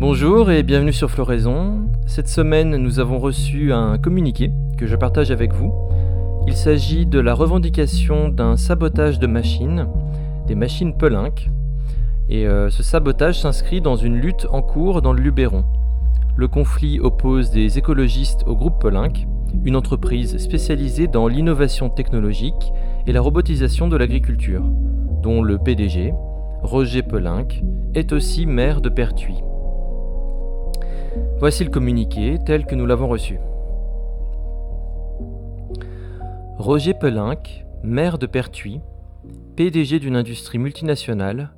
Bonjour et bienvenue sur Floraison. Cette semaine, nous avons reçu un communiqué que je partage avec vous. Il s'agit de la revendication d'un sabotage de machines, des machines Pelink. Et euh, ce sabotage s'inscrit dans une lutte en cours dans le Luberon. Le conflit oppose des écologistes au groupe Pelink, une entreprise spécialisée dans l'innovation technologique et la robotisation de l'agriculture, dont le PDG, Roger Pelink, est aussi maire de Pertuis. Voici le communiqué tel que nous l'avons reçu. Roger Pelink, maire de Pertuis, PDG d'une industrie multinationale,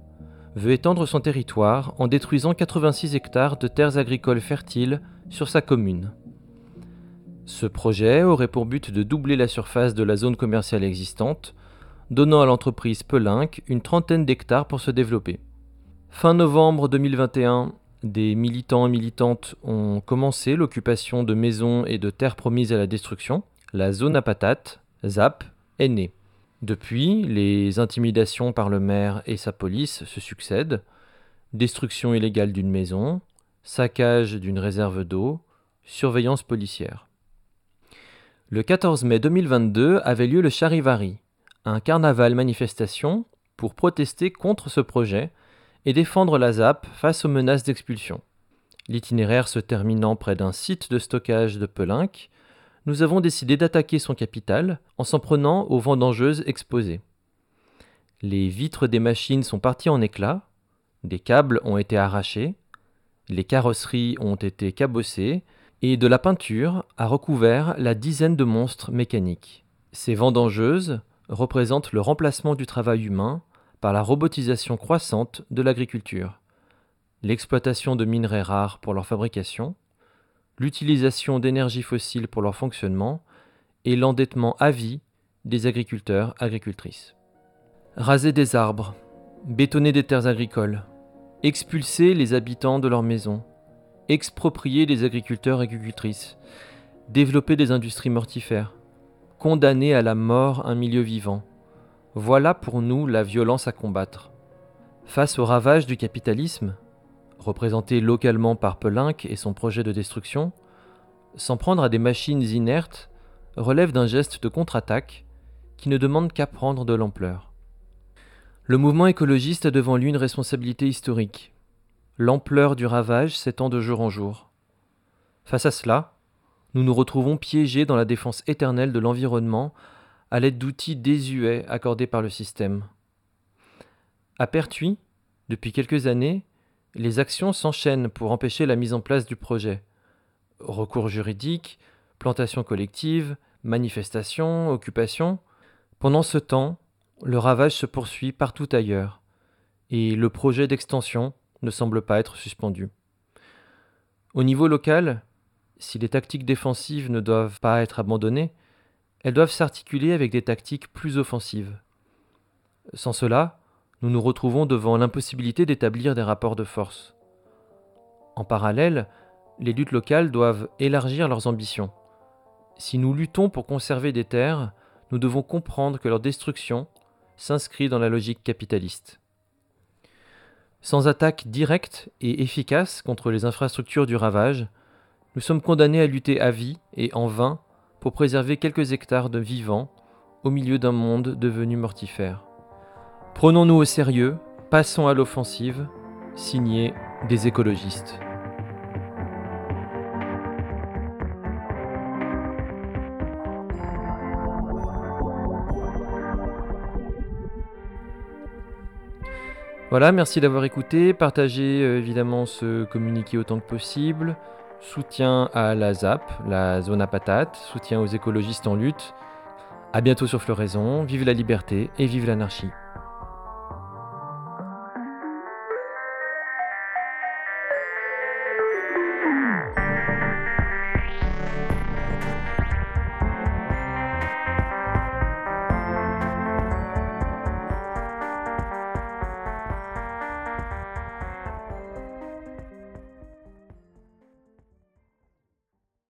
veut étendre son territoire en détruisant 86 hectares de terres agricoles fertiles sur sa commune. Ce projet aurait pour but de doubler la surface de la zone commerciale existante, donnant à l'entreprise Pelink une trentaine d'hectares pour se développer. Fin novembre 2021, des militants et militantes ont commencé l'occupation de maisons et de terres promises à la destruction. La zone à patates, ZAP, est née. Depuis, les intimidations par le maire et sa police se succèdent. Destruction illégale d'une maison, saccage d'une réserve d'eau, surveillance policière. Le 14 mai 2022 avait lieu le Charivari, un carnaval manifestation pour protester contre ce projet et défendre la ZAP face aux menaces d'expulsion. L'itinéraire se terminant près d'un site de stockage de Pelink, nous avons décidé d'attaquer son capital en s'en prenant aux vendangeuses exposées. Les vitres des machines sont parties en éclats, des câbles ont été arrachés, les carrosseries ont été cabossées, et de la peinture a recouvert la dizaine de monstres mécaniques. Ces vendangeuses représentent le remplacement du travail humain par la robotisation croissante de l'agriculture, l'exploitation de minerais rares pour leur fabrication, l'utilisation d'énergie fossile pour leur fonctionnement et l'endettement à vie des agriculteurs agricultrices. Raser des arbres, bétonner des terres agricoles, expulser les habitants de leurs maisons, exproprier les agriculteurs agricultrices, développer des industries mortifères, condamner à la mort un milieu vivant, voilà pour nous la violence à combattre. Face au ravage du capitalisme, représenté localement par Pelink et son projet de destruction, s'en prendre à des machines inertes relève d'un geste de contre-attaque qui ne demande qu'à prendre de l'ampleur. Le mouvement écologiste a devant lui une responsabilité historique. L'ampleur du ravage s'étend de jour en jour. Face à cela, nous nous retrouvons piégés dans la défense éternelle de l'environnement à l'aide d'outils désuets accordés par le système. À Pertuis, depuis quelques années, les actions s'enchaînent pour empêcher la mise en place du projet. Recours juridiques, plantations collectives, manifestations, occupations. Pendant ce temps, le ravage se poursuit partout ailleurs, et le projet d'extension ne semble pas être suspendu. Au niveau local, si les tactiques défensives ne doivent pas être abandonnées, elles doivent s'articuler avec des tactiques plus offensives. Sans cela, nous nous retrouvons devant l'impossibilité d'établir des rapports de force. En parallèle, les luttes locales doivent élargir leurs ambitions. Si nous luttons pour conserver des terres, nous devons comprendre que leur destruction s'inscrit dans la logique capitaliste. Sans attaque directe et efficace contre les infrastructures du ravage, nous sommes condamnés à lutter à vie et en vain pour préserver quelques hectares de vivants au milieu d'un monde devenu mortifère. Prenons-nous au sérieux, passons à l'offensive, signé des écologistes. Voilà, merci d'avoir écouté. Partagez euh, évidemment ce communiqué autant que possible soutien à la ZAP, la zone à patate, soutien aux écologistes en lutte. A bientôt sur Floraison, vive la liberté et vive l'anarchie.